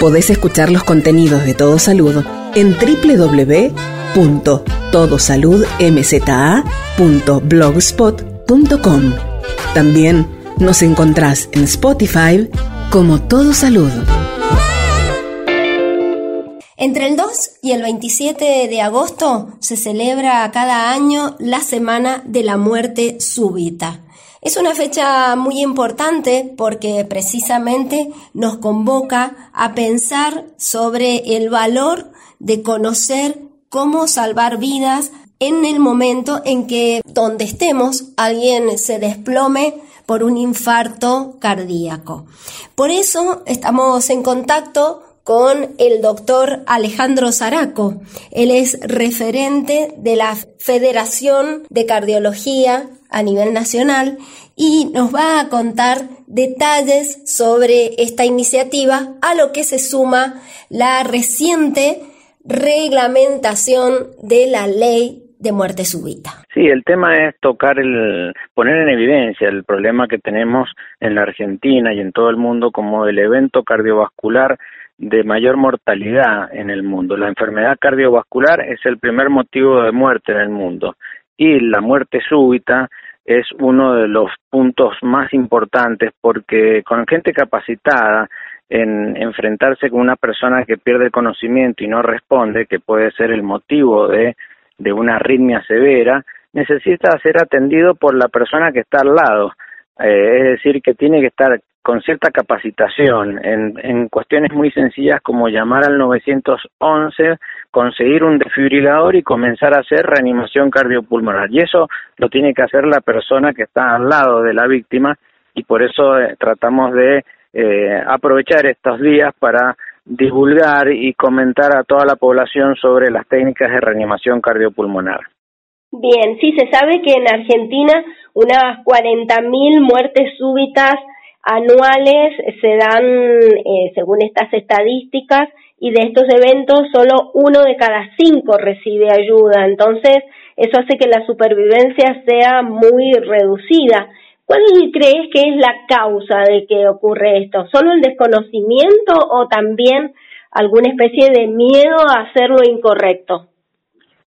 Podés escuchar los contenidos de Todo Salud en www.todosaludmza.blogspot.com. También nos encontrás en Spotify como Todo Salud. Entre el 2 y el 27 de agosto se celebra cada año la Semana de la Muerte Súbita. Es una fecha muy importante porque precisamente nos convoca a pensar sobre el valor de conocer cómo salvar vidas en el momento en que donde estemos alguien se desplome por un infarto cardíaco. Por eso estamos en contacto con el doctor Alejandro Zaraco. Él es referente de la Federación de Cardiología a nivel nacional y nos va a contar detalles sobre esta iniciativa, a lo que se suma la reciente reglamentación de la ley de muerte súbita. Sí, el tema es tocar el, poner en evidencia el problema que tenemos en la Argentina y en todo el mundo como el evento cardiovascular de mayor mortalidad en el mundo. La enfermedad cardiovascular es el primer motivo de muerte en el mundo y la muerte súbita es uno de los puntos más importantes porque con gente capacitada en enfrentarse con una persona que pierde el conocimiento y no responde, que puede ser el motivo de, de una arritmia severa, necesita ser atendido por la persona que está al lado. Eh, es decir, que tiene que estar con cierta capacitación en, en cuestiones muy sencillas como llamar al 911, conseguir un desfibrilador y comenzar a hacer reanimación cardiopulmonar. Y eso lo tiene que hacer la persona que está al lado de la víctima y por eso eh, tratamos de eh, aprovechar estos días para divulgar y comentar a toda la población sobre las técnicas de reanimación cardiopulmonar. Bien, sí se sabe que en Argentina unas 40.000 muertes súbitas anuales se dan, eh, según estas estadísticas, y de estos eventos solo uno de cada cinco recibe ayuda. Entonces, eso hace que la supervivencia sea muy reducida. ¿Cuál crees que es la causa de que ocurre esto? ¿Solo el desconocimiento o también alguna especie de miedo a hacer lo incorrecto?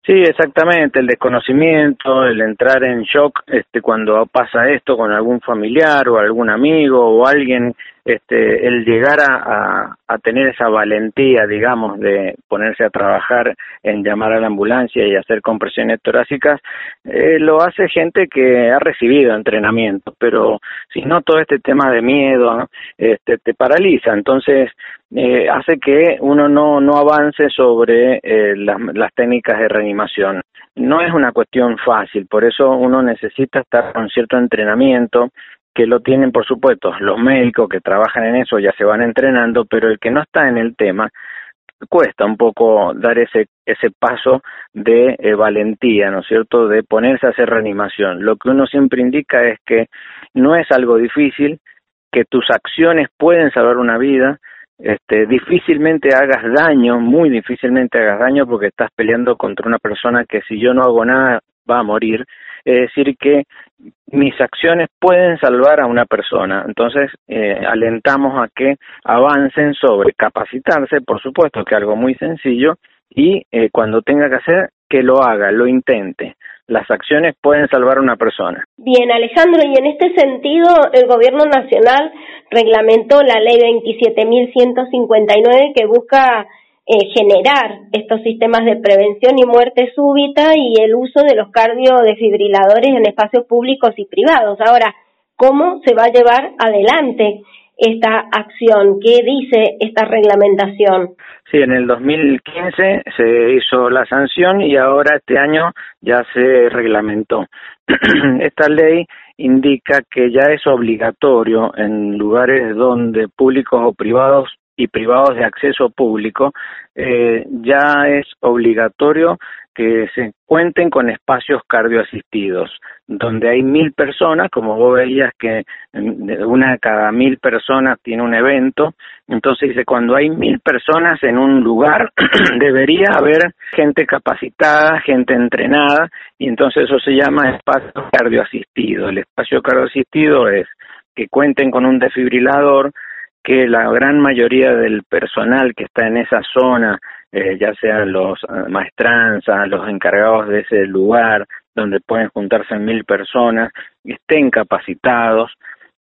Sí, exactamente, el desconocimiento, el entrar en shock este, cuando pasa esto con algún familiar o algún amigo o alguien, este, el llegar a, tener esa valentía, digamos, de ponerse a trabajar en llamar a la ambulancia y hacer compresiones torácicas, eh, lo hace gente que ha recibido entrenamiento, pero si no todo este tema de miedo este, te paraliza, entonces eh, hace que uno no, no avance sobre eh, las, las técnicas de reanimación. No es una cuestión fácil, por eso uno necesita estar con cierto entrenamiento, que lo tienen por supuesto los médicos que trabajan en eso ya se van entrenando, pero el que no está en el tema cuesta un poco dar ese ese paso de eh, valentía, ¿no es cierto?, de ponerse a hacer reanimación. Lo que uno siempre indica es que no es algo difícil, que tus acciones pueden salvar una vida, este, difícilmente hagas daño, muy difícilmente hagas daño porque estás peleando contra una persona que si yo no hago nada va a morir. Es decir, que mis acciones pueden salvar a una persona. Entonces, eh, alentamos a que avancen sobre capacitarse, por supuesto que algo muy sencillo, y eh, cuando tenga que hacer, que lo haga, lo intente. Las acciones pueden salvar a una persona. Bien, Alejandro, y en este sentido, el Gobierno Nacional reglamentó la ley 27.159 que busca eh, generar estos sistemas de prevención y muerte súbita y el uso de los cardiodefibriladores en espacios públicos y privados. Ahora, ¿cómo se va a llevar adelante esta acción? ¿Qué dice esta reglamentación? Sí, en el 2015 se hizo la sanción y ahora este año ya se reglamentó. Esta ley indica que ya es obligatorio en lugares donde públicos o privados y privados de acceso público, eh, ya es obligatorio que se cuenten con espacios cardioasistidos, donde hay mil personas, como vos veías que una de cada mil personas tiene un evento, entonces dice, cuando hay mil personas en un lugar, debería haber gente capacitada, gente entrenada, y entonces eso se llama espacio cardioasistido. El espacio cardioasistido es que cuenten con un desfibrilador, que la gran mayoría del personal que está en esa zona, eh, ya sean los eh, maestranzas, los encargados de ese lugar donde pueden juntarse mil personas, estén capacitados,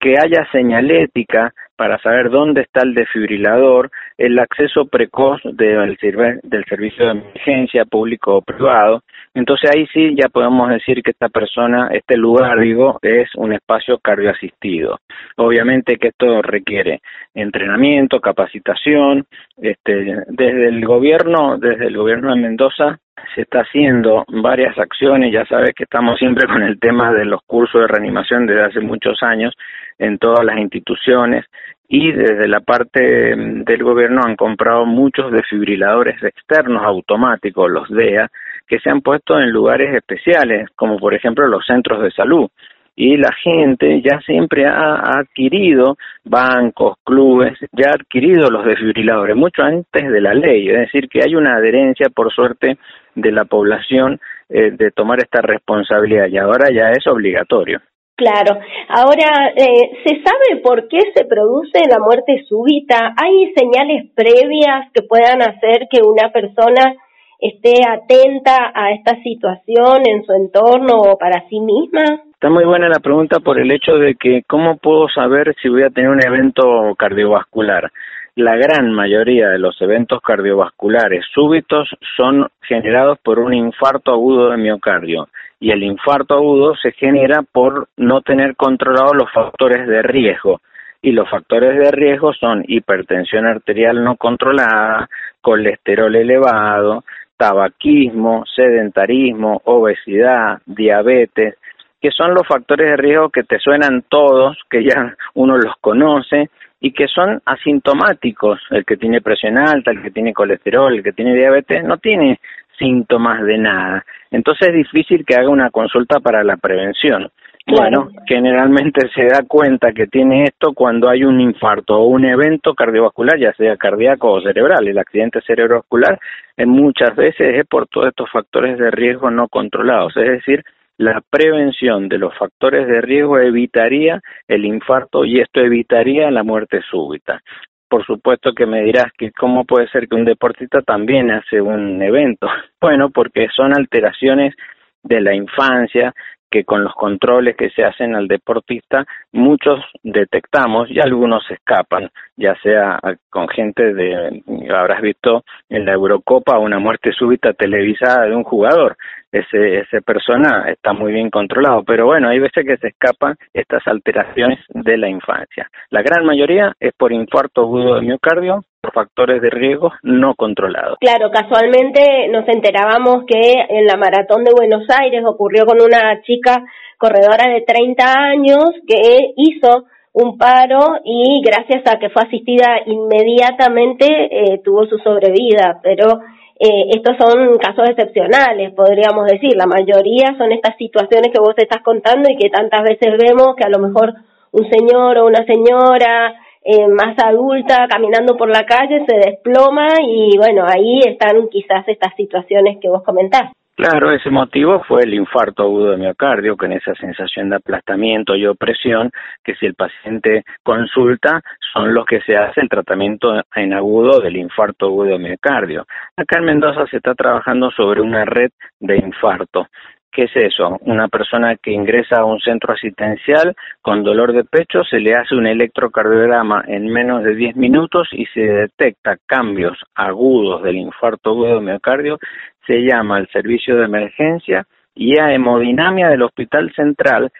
que haya señalética para saber dónde está el desfibrilador, el acceso precoz del, servicio de emergencia público o privado. Entonces ahí sí ya podemos decir que esta persona, este lugar, digo, es un espacio cardioasistido. Obviamente que esto requiere entrenamiento, capacitación. Este, desde el gobierno, desde el gobierno de Mendoza se está haciendo varias acciones, ya sabes que estamos siempre con el tema de los cursos de reanimación desde hace muchos años en todas las instituciones y desde la parte mm, del gobierno han comprado muchos desfibriladores externos automáticos, los DEA, que se han puesto en lugares especiales, como por ejemplo los centros de salud. Y la gente ya siempre ha adquirido bancos, clubes, ya ha adquirido los desfibriladores, mucho antes de la ley. Es decir, que hay una adherencia, por suerte, de la población eh, de tomar esta responsabilidad y ahora ya es obligatorio. Claro. Ahora, eh, ¿se sabe por qué se produce la muerte súbita? ¿Hay señales previas que puedan hacer que una persona esté atenta a esta situación en su entorno o para sí misma? Está muy buena la pregunta por el hecho de que cómo puedo saber si voy a tener un evento cardiovascular. La gran mayoría de los eventos cardiovasculares súbitos son generados por un infarto agudo de miocardio y el infarto agudo se genera por no tener controlados los factores de riesgo y los factores de riesgo son hipertensión arterial no controlada, colesterol elevado, tabaquismo, sedentarismo, obesidad, diabetes, que son los factores de riesgo que te suenan todos, que ya uno los conoce y que son asintomáticos. El que tiene presión alta, el que tiene colesterol, el que tiene diabetes, no tiene síntomas de nada. Entonces es difícil que haga una consulta para la prevención. Bueno, generalmente se da cuenta que tiene esto cuando hay un infarto o un evento cardiovascular, ya sea cardíaco o cerebral. El accidente cerebrovascular en muchas veces es por todos estos factores de riesgo no controlados, es decir, la prevención de los factores de riesgo evitaría el infarto y esto evitaría la muerte súbita. Por supuesto que me dirás que cómo puede ser que un deportista también hace un evento. Bueno, porque son alteraciones de la infancia, que con los controles que se hacen al deportista muchos detectamos y algunos escapan, ya sea con gente de, habrás visto en la Eurocopa una muerte súbita televisada de un jugador, ese, ese persona está muy bien controlado, pero bueno, hay veces que se escapan estas alteraciones de la infancia. La gran mayoría es por infarto agudo de miocardio, por factores de riesgo no controlados. Claro, casualmente nos enterábamos que en la maratón de Buenos Aires ocurrió con una chica corredora de 30 años que hizo un paro y gracias a que fue asistida inmediatamente eh, tuvo su sobrevida, pero eh, estos son casos excepcionales, podríamos decir. La mayoría son estas situaciones que vos estás contando y que tantas veces vemos que a lo mejor un señor o una señora eh, más adulta caminando por la calle se desploma y bueno, ahí están quizás estas situaciones que vos comentás. Claro, ese motivo fue el infarto agudo de miocardio, con esa sensación de aplastamiento y opresión que si el paciente consulta son los que se hace el tratamiento en agudo del infarto agudo de miocardio. Acá en Mendoza se está trabajando sobre una red de infarto. ¿Qué es eso? Una persona que ingresa a un centro asistencial con dolor de pecho, se le hace un electrocardiograma en menos de 10 minutos y se detecta cambios agudos del infarto agudo de miocardio, se llama al servicio de emergencia y a hemodinamia del Hospital Central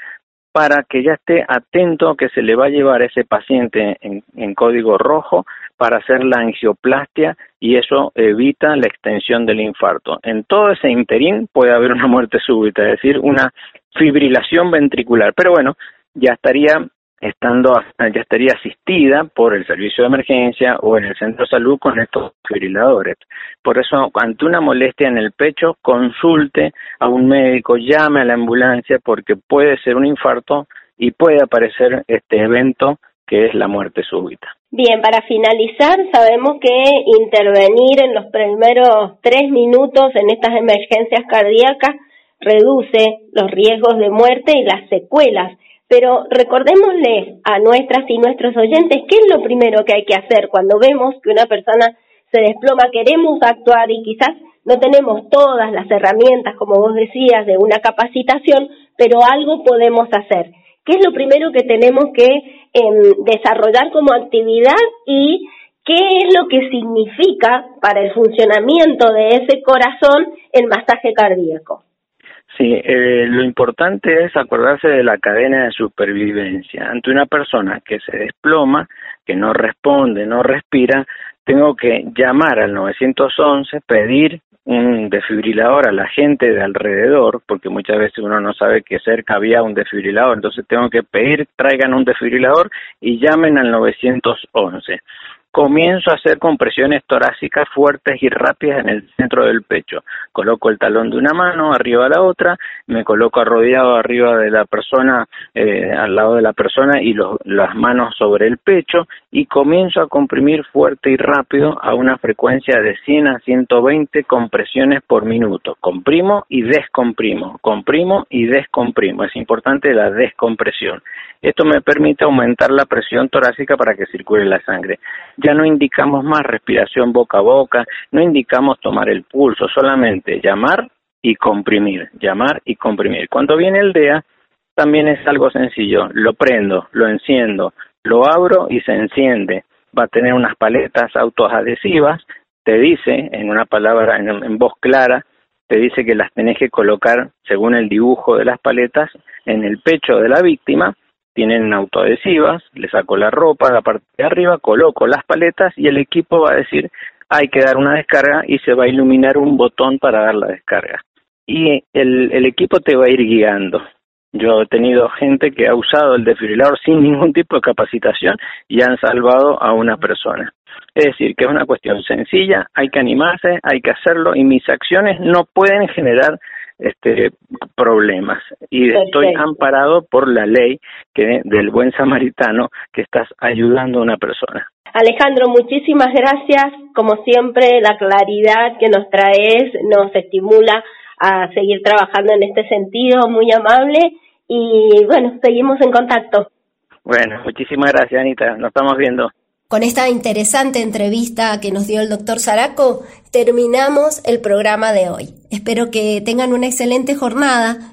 para que ya esté atento que se le va a llevar a ese paciente en, código rojo para hacer la angioplastia y eso evita la extensión del infarto. En todo ese interín puede haber una muerte súbita, es decir, una fibrilación ventricular. Pero bueno, ya estaría estando ya estaría asistida por el servicio de emergencia o en el centro de salud con estos fibriladores. Por eso, ante una molestia en el pecho, consulte a un médico, llame a la ambulancia porque puede ser un infarto y puede aparecer este evento que es la muerte súbita. Bien, para finalizar, sabemos que intervenir en los primeros tres minutos en estas emergencias cardíacas reduce los riesgos de muerte y las secuelas Pero recordémosle a nuestras y nuestros oyentes qué es lo primero que hay que hacer cuando vemos que una persona se desploma, queremos actuar y quizás no tenemos todas las herramientas, como vos decías, de una capacitación, pero algo podemos hacer. ¿Qué es lo primero que tenemos que em, desarrollar como actividad y qué es lo que significa para el funcionamiento de ese corazón el masaje cardíaco? Sí, eh, lo importante es acordarse de la cadena de supervivencia. Ante una persona que se desploma, que no responde, no respira, tengo que llamar al 911, pedir un desfibrilador a la gente de alrededor, porque muchas veces uno no sabe que cerca había un desfibrilador, entonces tengo que pedir, traigan un desfibrilador y llamen al 911 comienzo a hacer compresiones torácicas fuertes y rápidas en el centro del pecho. Coloco el talón de una mano arriba de la otra, me coloco arrodillado arriba de la persona, eh, al lado de la persona y las manos sobre el pecho y comienzo a comprimir fuerte y rápido a una frecuencia de 100 a 120 compresiones por minuto. Comprimo y descomprimo, comprimo y descomprimo. Es importante la descompresión. Esto me permite aumentar la presión torácica para que circule la sangre. Ya no indicamos más respiración boca a boca, no indicamos tomar el pulso, solamente llamar y comprimir, llamar y comprimir. Cuando viene el DEA, también es algo sencillo, lo prendo, lo enciendo, lo abro y se enciende. Va a tener unas paletas autoadhesivas, te dice en una palabra, en, en voz clara, te dice que las tenés que colocar según el dibujo de las paletas en el pecho de la víctima tienen autoadhesivas, le saco la ropa, la parte de arriba, coloco las paletas y el equipo va a decir hay que dar una descarga y se va a iluminar un botón para dar la descarga. Y el, equipo te va a ir guiando. Yo he tenido gente que ha usado el desfibrilador sin ningún tipo de capacitación y han salvado a una persona. Es decir, que es una cuestión sencilla, hay que animarse, hay que hacerlo y mis acciones no pueden generar este problemas y estoy amparado por la ley que del buen samaritano que estás ayudando a una persona. Alejandro, muchísimas gracias. Como siempre, la claridad que nos traes nos estimula a seguir trabajando en este sentido, muy amable. Y bueno, seguimos en contacto. Bueno, muchísimas gracias, Anita. Nos estamos viendo. Con esta interesante entrevista que nos dio el doctor Zaraco, terminamos el programa de hoy. Espero que tengan una excelente jornada